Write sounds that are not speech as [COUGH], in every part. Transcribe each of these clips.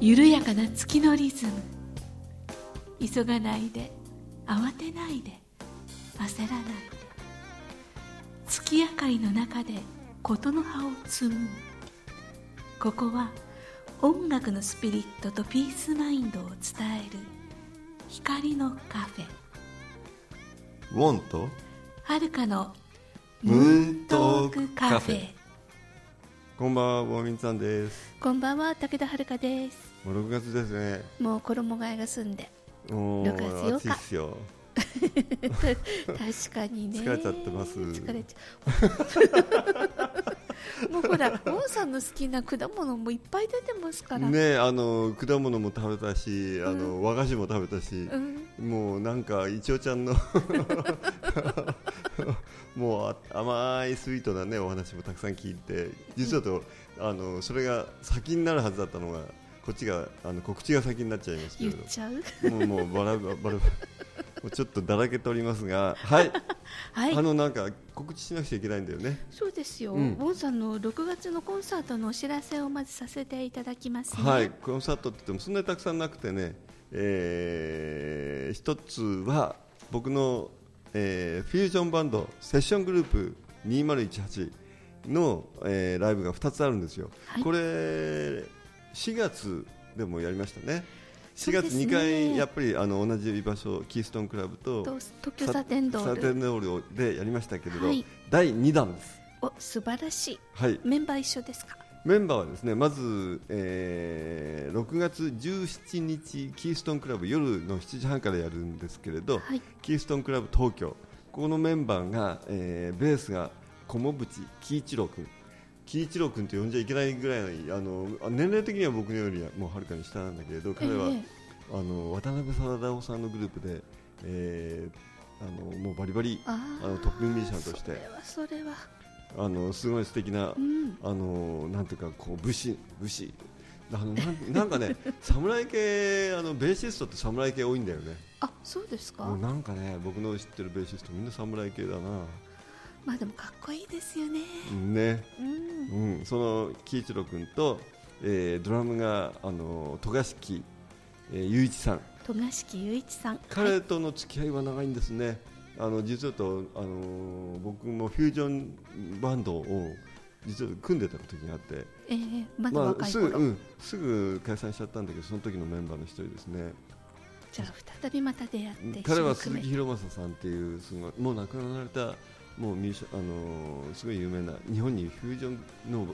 緩やかな月のリズム。急がないで慌てないで。焦らない。で月明かりの中で琴の葉を摘む。ここは音楽のスピリットとピースマインドを伝える光のカフェ。ウォンとはるかのムーントークカフェ。こんばんはウォーミンさんです。こんばんは武田遥です。もう6月ですね。もう衣替えが済んで。もう6月8日。暑いっすよ。[LAUGHS] 確かにね。疲れちゃってます。疲れちゃうもうほらウォンさんの好きな果物もいっぱい出てますから、ねあの果物も食べたしあの、和菓子も食べたし、うん、もうなんかいちおちゃんの [LAUGHS] もうあ甘いスイートなねお話もたくさん聞いて実はと、あのそれが先になるはずだったのがこっちがあの告知が先になっちゃいましたけれ言っちゃう？どもうもうバラバラバラ。もうちょっとだらけておりますがはい、[LAUGHS] はい。あのなんか告知しなくちゃいけないんだよね。そうですよ、うん。ウォンさんの6月のコンサートのお知らせをまずさせていただきますね。はい、コンサートって言ってもそんなにたくさんなくてね、えー一つは僕の、えーフュージョンバンドセッショングループ2018の、えーライブが2つあるんですよ、はい。これ4月でもやりましたね4月そうですね。2回やっぱりあの同じ居場所キーストンクラブとと東京サテンドサールテンドールでやりましたけれど、はい。第2弾です、お素晴らしい。はい、メンバー一緒ですか？メンバーはですねまず、えー6月17日キーストンクラブ夜の7時半からやるんですけれど、はい。キーストンクラブ東京。このメンバーが、えーベースが小茂淵喜一郎君喜一郎君と呼んじゃいけないぐらいあの年齢的には僕よりはもうはるかに下なんだけれど彼は、ええあの渡辺貞夫さんのグループで、えーあのもうバリバリああのトップミュージシャンとしてそれはそれは。あのすごい素敵なうん。あのなんていうかこう武士武士。あのなんなんかね [LAUGHS] 侍系あのベーシストって侍系多いんだよね。あそうですか。もうなんかね僕の知ってるベーシストみんな侍系だな。まあでもかっこいいですよね。ね、うん。うん、その喜一郎君と、えードラムがあの戸賀敷、えー雄一さん。戸賀敷雄一さん。彼との付き合いは長いんですね。あの実はとあの僕もフュージョンバンドを実は組んでた時があって。ええまだまあ、若い頃、すぐ、うん、すぐ解散しちゃったんだけどその時のメンバーの一人ですね。じゃあ再びまた出会って彼は鈴木博正さんっていうすごいもう亡くなられたもうミュージシャンあのーすごい有名な日本にフュージョンの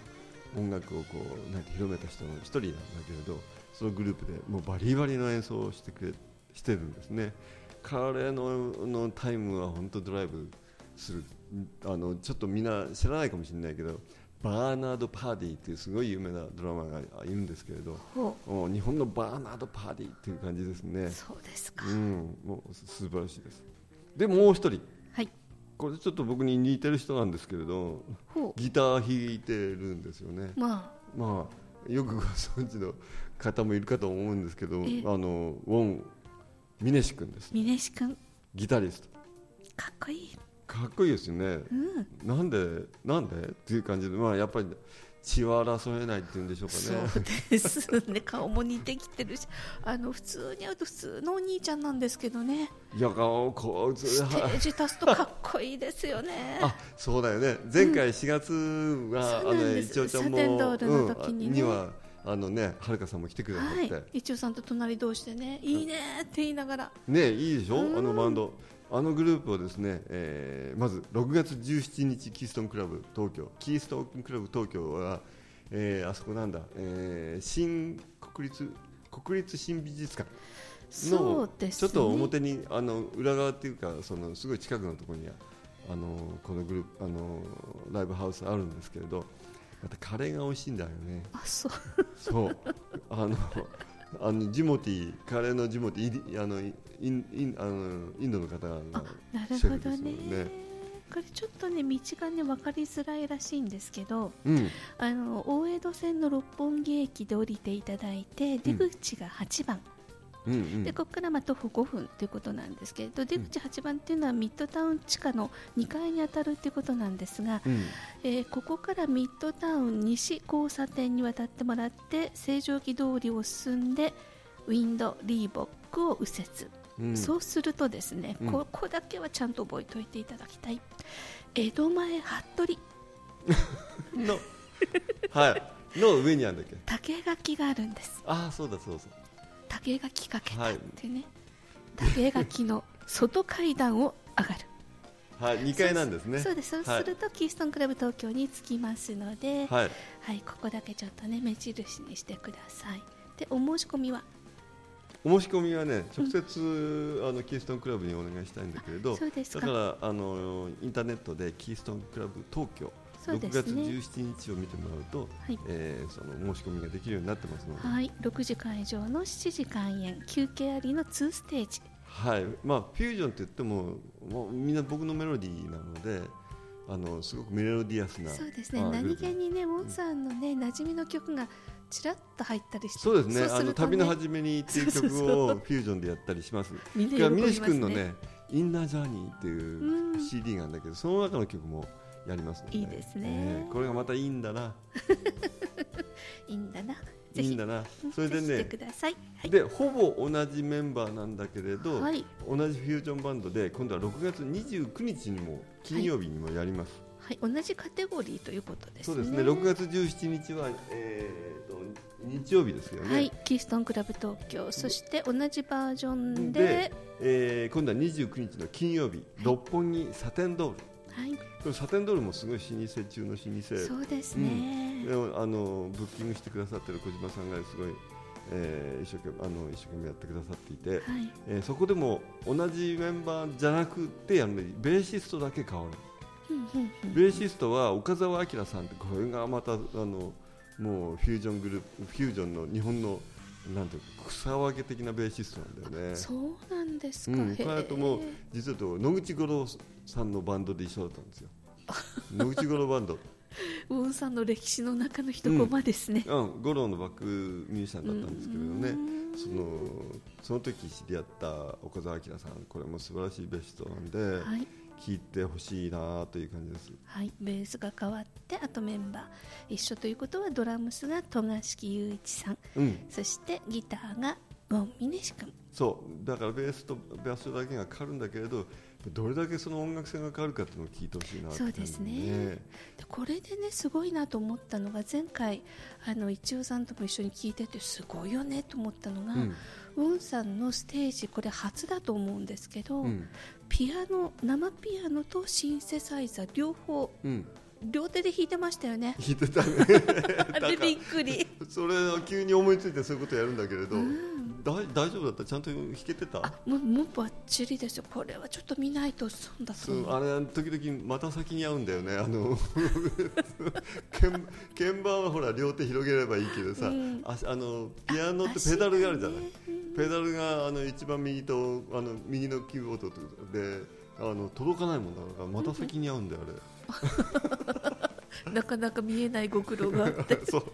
音楽をこうなんて広めた人の一人なんだけれどそのグループでもうバリバリの演奏をしてくれしてるんですね。彼ののタイムは本当ドライブするあのちょっとみんな知らないかもしれないけどバーナード・パーディーっていうすごい有名なドラマーがいるんですけれど日本のバーナード・パーディーっていう感じですね。うそうですか、うん、もう素晴らしいです。でもう一人。はいこれちょっと僕に似てる人なんですけれどほギター弾いてるんですよね。うままあよくご存知の方もいるかと思うんですけどあえ。えのウォン・ミネシ君ですあ峰志くんギタリスト。かっこいい。かっこいいですよね。うん。なんでなんで？っていう感じでまあやっぱり血は争えないっていうんでしょうかそねうですね。顔も似てきてるしあの普通に会うと普通のお兄ちゃんなんですけどね。いやこうこうステージ立つとかっこいいですよね。あそうだよね。前回4月は、そうあのなんです。一応ちゃんもうんはあのねはるかさんも来てくれたって、はい。一応さんと隣同士でねいいねって言いながら。ねいいでしょ？うん。あのバンドあのグループをですね、えーまず6月17日キーストンクラブ東京。キーストンクラブ東京は、えーあそこなんだ、えー新国立国立新美術館そのうですね。ちょっと表にあの裏側っていうかそのすごい近くのところにあのこのグループあのライブハウスあるんですけれどまたカレーが美味しいんだよね。あそう。そう。あのあのジモティーカレーのジモティーインあのインインあのインドの方があなるシェフほどですもんね。これちょっとね道がね分かりづらいらしいんですけどうん。あの大江戸線の六本木駅で降りていただいて出口が8番、うんうんでここからまあ徒歩5分ということなんですけれど出口8番っていうのはミッドタウン地下の2階に当たるということなんですが、うん。えーここからミッドタウン西交差点に渡ってもらって成城木通りを進んでウィンドリーボックを右折、うん。そうするとですね、うん。ここだけはちゃんと覚えておいていただきたい。江戸前服部。[LAUGHS] のはい。の上にあるんだっけ？[LAUGHS] 竹垣があるんです。ああそうだそうそう竹垣かけたはい。っていうね、竹垣の外階段を上がる。はい。2階なんですね。そうです。そうすると、キーストンクラブ東京に着きますので、はい。はい、ここだけちょっとね目印にしてください。でお申し込みは？お申し込みはね直接、あのキーストンクラブにお願いしたいんだけれどそうですか。だからあのインターネットでキーストンクラブ東京そうで6月すね17日を見てもらうと、はい。えーその申し込みができるようになってますので、はい、6時会場の7時開演休憩ありの2ステージ。はい。まあ、フュージョンって言ってももうみんな僕のメロディーなのであのすごくメロディアスなそうですね。まあ何気にねウォンさんのね馴染みの曲がちらっと入ったりしてそうですね。あの旅の始めにっていう曲をフュージョンでやったりします。みんないや喜びますミネシ君のねね「インナージャーニー」っていううん。CD があるんだけど、その中の曲もやりますので、いいですね。ええこれがまた [LAUGHS] いいんだな、いいんだな。ぜひいいんだな。それでしてね、ください。はい。でほぼ同じメンバーなんだけれど、はい。同じフュージョンバンドで今度は6月29日にも金曜日にもやります。はい、同じカテゴリーということですね。そうですね。6月17日は、えー、と日曜日ですよね。はい、キーストンクラブ東京、そして同じバージョンでで、えー今度は29日の金曜日、六本木サテンドール。はい、サテンドールもすごい老舗中の老舗。そうですね。でもあのブッキングしてくださってる小島さんがすごい、えー一生懸命あの一生懸命やってくださっていて、はい、えーそこでも同じメンバーじゃなくてやるのにベーシストだけ変わる。うんうんうんベーシストは岡澤明さんってこれがまたあのもうフュージョングループフュージョンの日本のなんていうか草分け的なベーシストなんだよね。そうなんですか。うん、この後もへ実はと野口五郎さんのバンドで一緒だったんですよ。[LAUGHS] 野口五郎バンド、ーウォンさんの歴史の中の一コマですね。うん、五郎のバックミュージシャンだったんですけれどね。うん。そのその時知り合った岡澤明さん。これも素晴らしいベストなんで、はい、聴いてほしいなという感じです。はい、ベースが変わって、あとメンバー一緒ということはドラムスが戸賀敷雄一さん、うん、そしてギターがウォンミネシ君。そう。だからベースと場所だけが変わるんだけれどどれだけその音楽性が変わるかっていうのを聞いてほしいなってそうですね。でこれでねすごいなと思ったのが前回あの一応さんとも一緒に聞いててすごいよねと思ったのが、うん。ウォンさんのステージこれ初だと思うんですけど、うん。ピアノ生ピアノとシンセサイザー両方うん。両手で弾いてましたよね。弾いてたね。[LAUGHS] あれびっくり。[LAUGHS] それを急に思いついてそういうことやるんだけれど、だ大丈夫だった？ちゃんと弾けてた？あもうもうバッチリですよ。これはちょっと見ないと損だと思う。そうあれ時々また先に合うんだよね。あの [LAUGHS] 鍵鍵盤はほら両手広げればいいけどさ、うん。ああのピアノってペダルがあるじゃない、ペダルがあの一番右とあの右のキーボードであの届かないもんだからまた先に合うんだよあれ。[LAUGHS] なかなか見えないご苦労があって。[LAUGHS] そう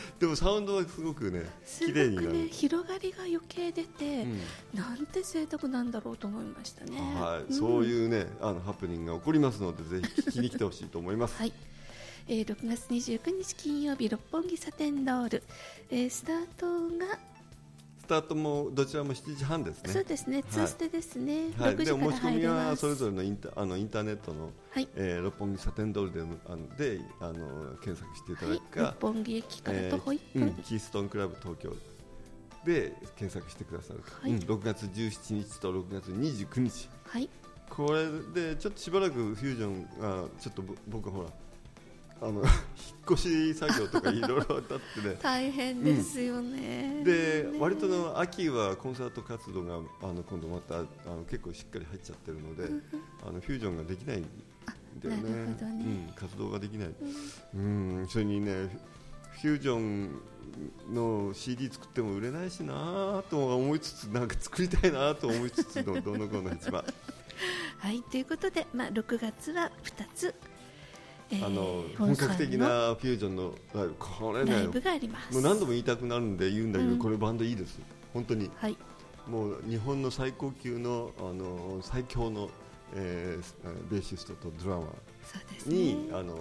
[LAUGHS] でもサウンドはすごくね綺麗になね広がりが余計出て、うん。なんて贅沢なんだろうと思いましたね。はい、ん。そういうねあのハプニングが起こりますのでぜひ聞きに来てほしいと思います。[LAUGHS] はい、えー、6月29日金曜日六本木サテンドール、えースタートが、スタートもどちらも7時半ですね。そうですね。ツーステですね、はい、6で時からお申し込みはそれぞれのインタあのインターネットの、はい。えー六本木サテンドールであのであの検索していたはいだくか、六本木駅から徒歩1分、えーうんキーストンクラブ東京で検索してくださるか、はい。うん6月17日と6月29日。はい。これでちょっとしばらくフュージョンがちょっとぼ僕ほらあの引っ越し作業とかいろいろだってね。[LAUGHS] 大変ですよね、でね割との秋はコンサート活動があの今度またあの結構しっかり入っちゃってるので、あのフュージョンができないんだよね。ね。うん、活動ができない、うん、それにねフュージョンの CD 作っても売れないしなと思いつつなんか作りたいなと思いつつのどの子の一番。[LAUGHS] はいということで、まあ、6月は2つ、えー、あの本格的なフュージョンのライブこれねライブがあります。もう何度も言いたくなるんで言うんだけど、うん、これバンドいいです。本当に、はい、もう日本の最高級のあの最強の、えー、ベーシストとドラマーに、ね、あの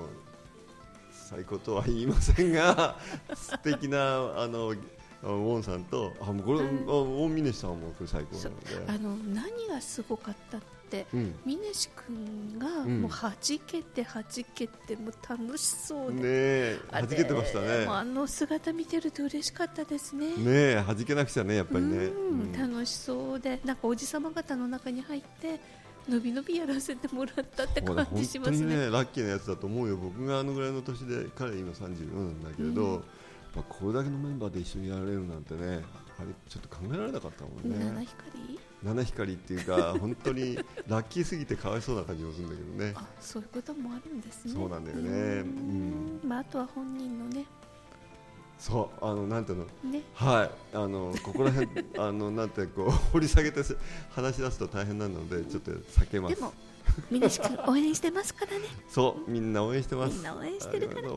最高とは言いませんが [LAUGHS] 素敵なあのウォンさんとあもうこれ、うん、大峰さんもこれ最高なので。あの何がすごかったって、うん、峰志君がもうはじけてはじけても楽しそうで、ねはじけてましたね。あの姿見てると嬉しかったですね。ねはじけなくちゃねやっぱりね、うん、楽しそうで。なんかおじさま方の中に入ってのびのびやらせてもらったって感じしますね。ねラッキーなやつだと思うよ。僕があのぐらいの年で彼今34なんだけれど、うん、まあ、これだけのメンバーで一緒にやられるなんてねあれちょっと考えられなかったもんね。七光七光っていうか [LAUGHS] 本当にラッキーすぎてかわいそうな感じもするんだけどね。あそういうこともあるんですね。そうなんだよね。うん、まあ、あとは本人のね。そうあのなんていうの、ね、はい。あのここら辺 [LAUGHS] あのなんてこう掘り下げて話し出すと大変なのでちょっと避けます。でもみんな応援してますからね。[LAUGHS] そうみんな応援してます。みんな応援してるから。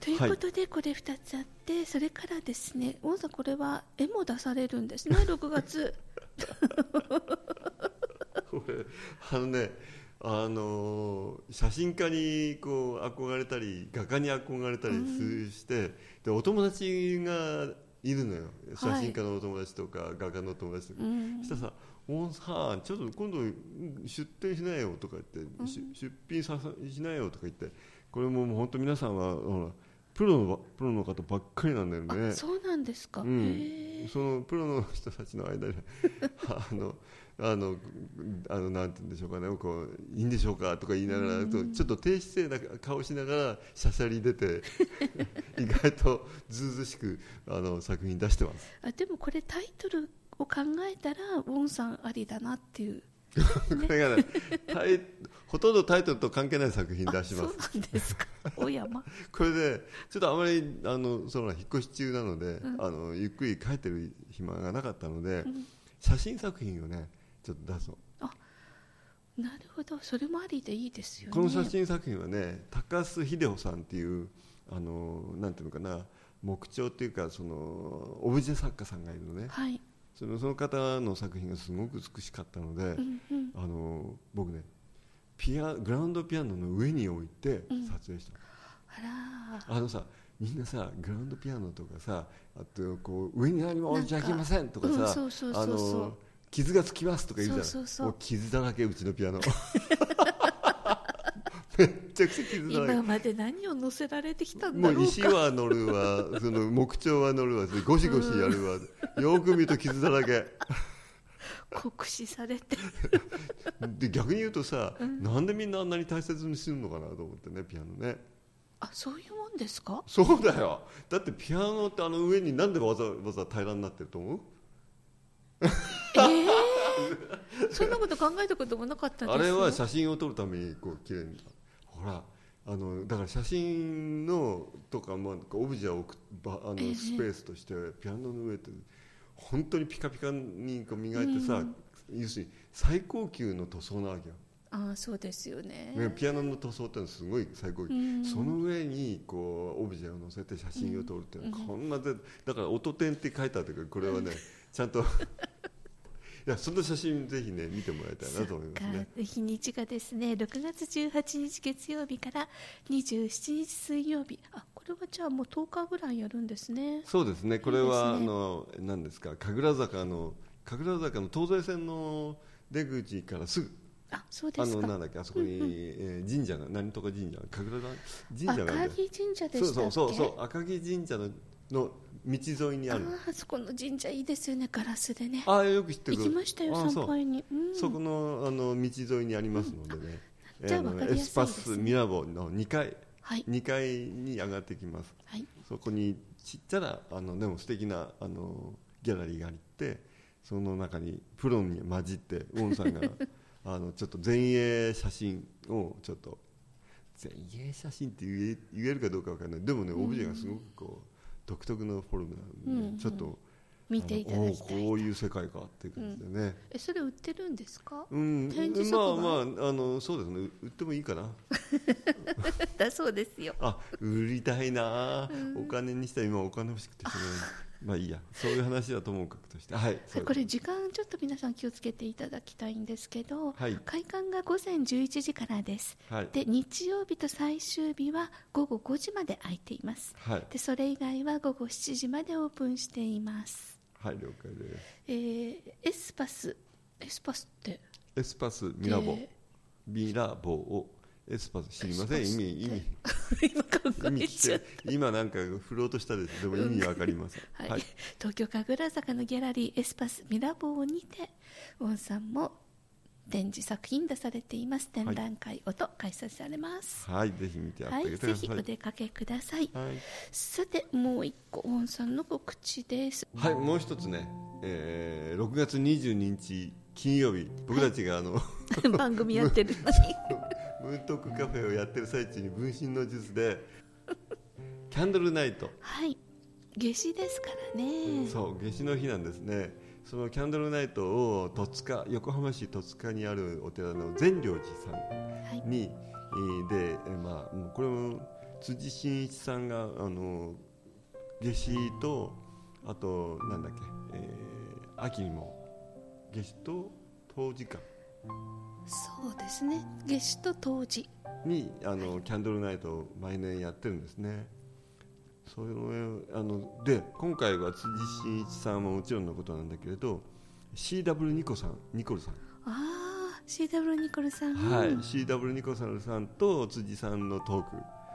ということで、これ2つあって、それからですね、王さん、これは絵も出されるんですね、[LAUGHS] 6月。[LAUGHS] これあのねあの写真家にこう憧れたり画家に憧れたりして、うん、でお友達がいるのよ。写真家のお友達とか、はい、画家のお友達とか、うん、したらさ「おんさんちょっと今度出店しないよ」とか言って、うん、出品さしないよとか言ってこれももう本当皆さんはほらプロのプロの方ばっかりなんだよね。そうなんですか、うん、そのプロの人たちの間で [LAUGHS] あのあのあのなんて言うんでしょうかね。こういいんでしょうかとか言いながらとちょっと低姿勢な顔しながらしゃしゃり出て [LAUGHS] 意外とずうずしくあの作品出してます。あでもこれタイトルを考えたらウォンさんありだなっていう。[LAUGHS] これがねほとんどタイトルと関係ない作品出します。そうなんですかお山？[LAUGHS] これでちょっとあまりあのその引っ越し中なので、うん、あのゆっくり帰ってる暇がなかったので、うん、写真作品をねちょっと出そう。あなるほど。それもありでいいですよね。この写真作品はね高須秀夫さんっていうあのなんていうのかな木彫っていうかそのオブジェ作家さんがいるのね、はい、そのその方の作品がすごく美しかったので、うんうん、あの僕ねピアグラウンドピアノの上に置いて撮影した、うん、あらあのさみんなさグラウンドピアノとかさあとこう上に何も置いちゃいけませんとかさ、傷がつきますとか言うじゃないもう傷だらけうちのピアノ。[LAUGHS] めっちゃくちゃ傷だらけ。今まで何を乗せられてきたんだろうもう石は乗るわその木彫は乗るわゴシゴシやるわ、うん、よく見ると傷だらけ。酷使されて。[LAUGHS] で逆に言うとさ、うん、なんでみんなあんなに大切にするのかなと思ってねピアノねあそういうもんですか？そうだよ。だってピアノってあの上になんでわざわざ平らになってると思う？えー、[LAUGHS] そんなこと考えたこともなかったですあれは写真を撮るためにこう綺麗に。ほらあのだから写真のとか、まあ、オブジェを置くあのスペースとしてピアノの上って本当にピカピカにこう磨いてさ、うん、要するに最高級の塗装なわけよあそうですよね。ピアノの塗装ってのはすごい最高。級、うん、その上にこうオブジェを載せて写真を撮るっていうのは、こんなでだから「音点」って書いてあったけどこれはね、[LAUGHS] ちゃんと [LAUGHS] いやその写真ぜひね見てもらいたいなと思いますね。日にちがですね6月18日月曜日から27日水曜日。あこれはじゃあもう10日ぐらいやるんですね。そうですね。これは、ね、あの何ですか神楽坂の神楽坂の東西線の出口からすぐあそうですあのなんだっけあそこに、うんうん、えー、神社が何とか神社。神社が赤城神社でしたそうそうそう赤城神社のの道沿いにある。あそこの神社いいですよねガラスでね。ああよく知ってる。行きましたよ参拝に。そ,、そこのあの道沿いにありますのでね、うん、じゃあ分かりやすいです、ね、エスパスミラボの2階、はい、2階に上がってきます、はい、そこにちっちゃなあのでも素敵なあのギャラリーがあってその中にプロに混じってウォンさんがあのちょっと前衛写真をちょっと前衛写真って言え言えるかどうか分からない。でもねオブジェがすごくこう、独特のフォルムなので、うんうん、ちょっと見ていただきたいおこういう世界かっていう感じでね、えそれ売ってるんですか、うん、展示まあまああのそうですね。売ってもいいかな。[LAUGHS] だそうですよ。あ売りたいな、お金にしたら今お金欲しくてしょうがないまあいいや。そういう話はともかくとして。はいこれ時間ちょっと皆さん気をつけていただきたいんですけど、はい。開館が午前11時からです。はい。で日曜日と最終日は午後5時まで空いています。はい。でそれ以外は午後7時までオープンしています、はい了解です。えーエスパスエスパスって？エスパスミラボ、でミラボをエスパス知りません？意味意味。[LAUGHS] 今考えちゃっ聞け今なんか振ろうとしたです。でも意味わかりません、た、はい。東京神楽坂のギャラリーエスパスミラボーにてウォンさんも展示作品出されています。展覧会をと開催されます。はい、ぜひ見てあはい、げてください。ぜひお出かけください。はい、さてもう一個ウォンさんの告知です。はい、もう一つね、えー、6月22日金曜日、僕たちがあの、[LAUGHS] 番組やってるのに。[LAUGHS] ムーントークカフェをやってる最中に分身の術で、キャンドルナイト、はい。夏至ですからね。そう、夏至の日なんですね。そのキャンドルナイトを戸塚横浜市戸塚にあるお寺の善良寺さんはい。に、えーで、えーまあ、これも辻真一さんがあの夏至とあとなんだっけ、えー秋にも夏至と冬至かそうですね。夏至と冬至にあのキャンドルナイトを毎年やってるんですね。それをあので今回は辻真一さんももちろんのことなんだけれど CW ニコさんニコルさん。ああ CW ニコルさん。はい、CW ニコさんさんと辻さんのトー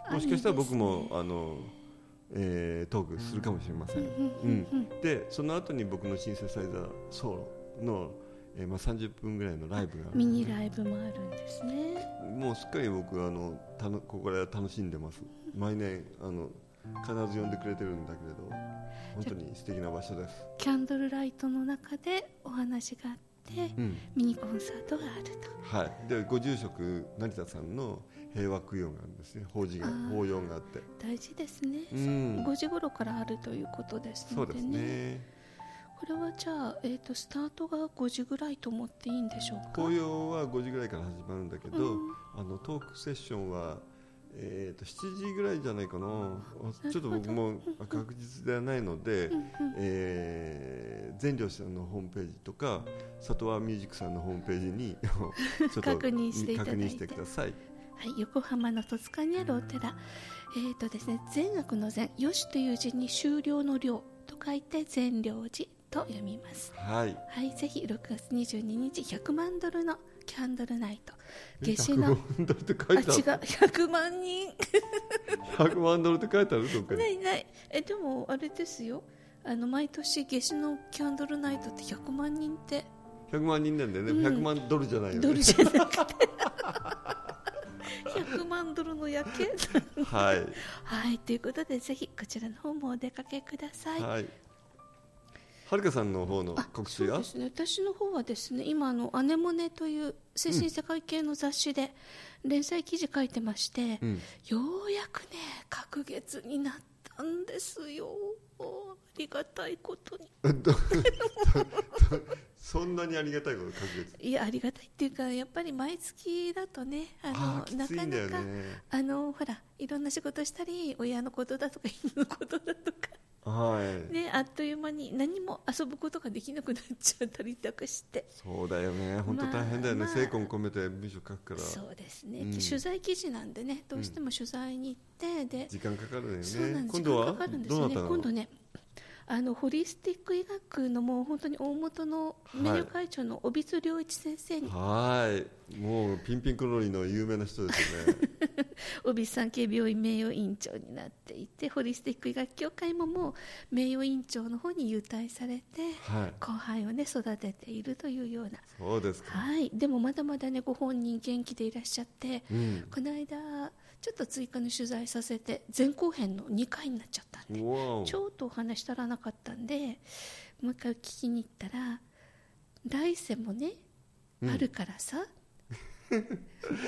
ク。もしかしたら僕もあの、えートークするかもしれません、うん。でその後に僕のシンセサイザーソロの、えーまあ、30分ぐらいのライブがミニライブもあるんですね。もうすっかり僕あのたのここで楽しんでます。毎年あの必ず呼んでくれてるんだけれど本当に素敵な場所です、キャンドルライトの中でお話があって、うん。ミニコンサートがあると。はい、でご住職成田さんの平和供養があるんですね。法事が法要があって。大事ですね、うん。5時頃からあるということですそうですのでねねこれはじゃあ、えー、とスタートが5時ぐらいと思っていいんでしょうか？紅葉は5時ぐらいから始まるんだけど、うん。あのトークセッションは、えー、と7時ぐらいじゃないかな。あちょっと僕も確実ではないので、えー、善良さんのホームページとか里和ミュージックさんのホームページに [LAUGHS] 確認してください。はい、横浜の戸塚にあるお寺、えーとですね、善悪の善、よしという字に終了の了と書いて善良寺と読みます。はい。はい、ぜひ6月22日100万ドルのキャンドルナイト、夏至の。100万ドルって書あ違う。いてある100万人。[LAUGHS] 100万ドルって書いてある？どっかに。ないない。えでもあれですよ。あの毎年夏至のキャンドルナイトって100万人って。100万人なんだよね、100万ドルじゃないよね。ドルじゃなくて。[LAUGHS] 100万ドルの夜景。はい。はいということでぜひこちらの方もお出かけください。はいはるかさんの方のあ告知は？そうですね。私の方はですね今あの「アネモネ」という精神世界系の雑誌で連載記事書いてまして、うん。ようやくね隔月になったんですよありがたいことに。[LAUGHS] そんなにありがたいこと確率いやありがたいっていうかやっぱり毎月だとねあのあーきなかなかねあのほらいろんな仕事したり親のことだとか犬のことだとか。はい、ねあっという間に何も遊ぶことができなくなっちゃったりとかして。そうだよね。本当大変だよね、まあ精魂込めて文章書くから。そうですね、うん。取材記事なんでねどうしても取材に行って、で時間かかるよね。そうなんです。今度は？どうなったの？今度ねあのホリスティック医学のもう本当に大元の名誉会長の帯津良一先生に、はい。もうピンピンクロリの有名な人ですよね。帯津産経病院名誉委員長になっていてホリスティック医学協会ももう名誉委員長の方に優待されて、はい。後輩をね育てているというような。そうですか。はい。でもまだまだねご本人元気でいらっしゃって、うん。この間ちょっと追加の取材させて前後編の2回になっちゃったんでちょっとお話足らなかったんでもう一回聞きに行ったら来世もね、うん。あるからさ [LAUGHS]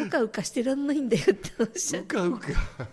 うかうかしてらんないんだよっておっしゃってうかうか。も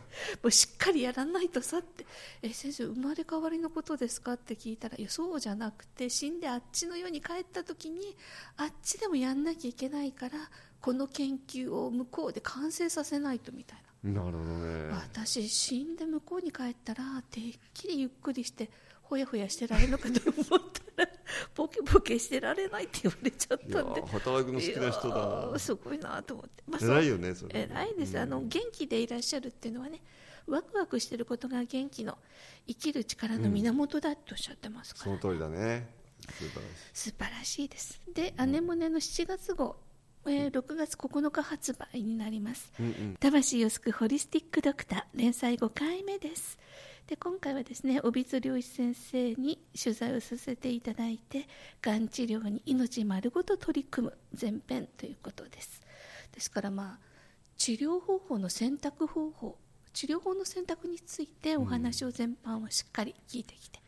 うしっかりやらないとさってえ先生生まれ変わりのことですかって聞いたらいやそうじゃなくて死んであっちの世に帰った時にあっちでもやんなきゃいけないからこの研究を向こうで完成させないとみたいな。なるほどね。私死んで向こうに帰ったらてっきりゆっくりしてほやほやしてられるのかと思ったら [LAUGHS] ボケボケしてられないって言われちゃったんで。働くの好きな人だ。すごいなと思って、まあ偉いよねそれ。偉いです、あの元気でいらっしゃるっていうのはねワクワクしてることが元気の生きる力の源だっておっしゃってますから、その通りだね。素晴らしい。素晴らしいです。で「アネモネ」の7月号、えー6月9日発売になります。うんうん。魂を救うホリスティックドクター連載5回目です。で今回はですね帯津良一先生に取材をさせていただいてがん治療に命丸ごと取り組む前編ということです。ですからまあ治療方法の選択方法治療法の選択についてお話を全般をしっかり聞いてきて、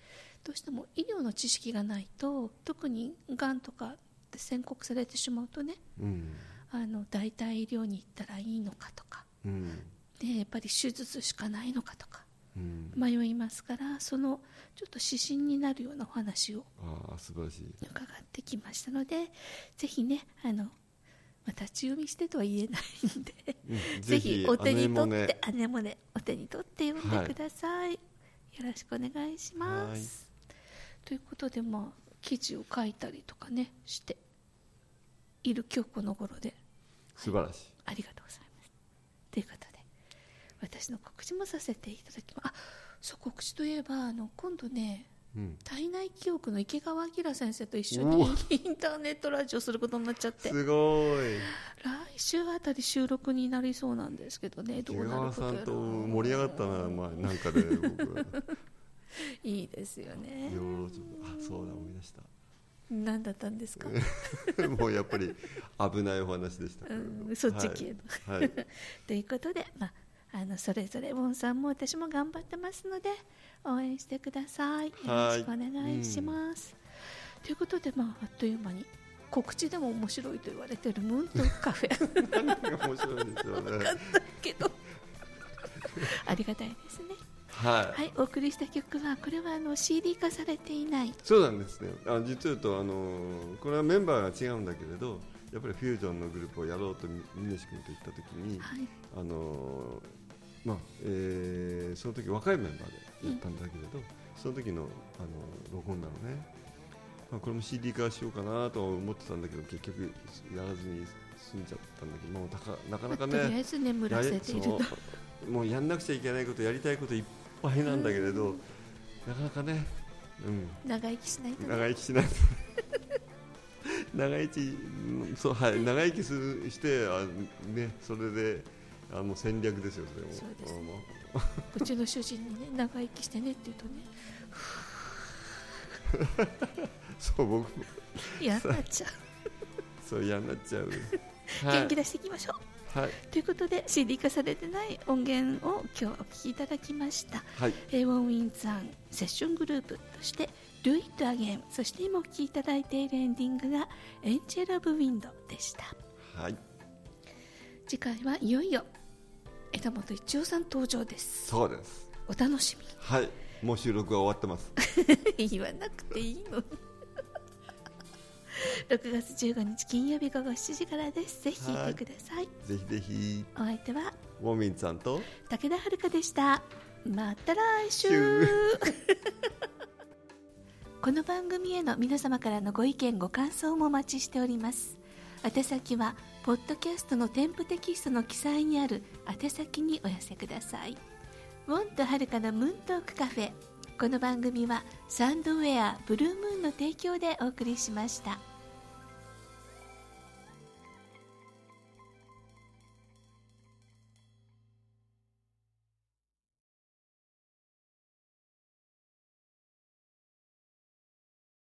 どうしても医療の知識がないと特にがんとかって宣告されてしまうとねうん。あの代替医療に行ったらいいのかとか。うん。でやっぱり手術しかないのかとか。うん。迷いますからそのちょっと指針になるようなお話を伺ってきましたのでぜひねあの、まあ、立ち読みしてとは言えないんで、うん [LAUGHS] ぜひお手に取って姉もね。お手に取って読んでください、よろしくお願いします。ということでまあ記事を書いたりとかねしている今日この頃で。素晴らしい。ありがとうございます。ということで、私の告知もさせていただきます。あ、そう、告知といえば、あの、今度ね、うん。体内記憶の池川明先生と一緒におインターネットラジオすることになっちゃって、すごい。来週あたり収録になりそうなんですけどね、ど毛うなる川さんことやら。と盛り上がったな、まあ、なんかで僕。は [LAUGHS] いいですよね。養老町あそうだ思い出した。何だったんですか、[LAUGHS] もうやっぱり危ないお話でしたけうん、そっち系の。はい、はい。[LAUGHS] ということで、まあ、あのそれぞれウォンさんも私も頑張ってますので応援してください。よろしくお願いします、ということで、まあ、あっという間に告知でも面白いと言われているムーントークカフェ。何が面白いんですよね。けど。ありがたいですねはい、はいお送りした曲はこれはあの CD 化されていない。そうなんですね。あ実を言うとあのこれはメンバーが違うんだけれどやっぱりフュージョンのグループをやろうと峰志君と言った時に、はい。あのまあえーその時若いメンバーでやったんだけれど、その時のあの録音なのね、まあ、これも CD 化しようかなと思ってたんだけど結局やらずに済んじゃったんだけどもうたかなかなかとりあねえず眠らせているのやれそう。もうやんなくちゃいけないことやりたいこといっぱいなんだけれど、なかなかね、うん、長生きしないとね。長生きしない。と [LAUGHS] 長生きうんそうはい。長生きするしてあねそれであの戦略ですよそれも。そうですあのうちの主人にね長生きしてねって言うとね。[LAUGHS] そう僕も。嫌になっちゃう。そう嫌になっちゃう。[LAUGHS] 元気出していきましょうはい。ということで CD 化されてない音源を今日お聴きいただきました。はい。えーウォンウィンザンセッショングループとして「Do It Again」そして今お聴きいただいているエンディングが「エンジェル・オブ・ウィンド」でした。はい。次回はいよいよ枝本一夫さん登場です。そうです。お楽しはい。もう収録は終わってます。み [LAUGHS] 言わなくていいの6月15日金曜日午後7時からです。ぜひ聞いてください。ぜひぜひ。お相手はウォンミンさんと。武田遥でした。また来週。週 [LAUGHS] この番組への皆様からのご意見ご感想もお待ちしております。宛先はポッドキャストの添付テキストの記載にある宛先にお寄せください。ウォンとはるかのムーントークカフェ。この番組はサンドウェアブルームーンの提供でお送りしました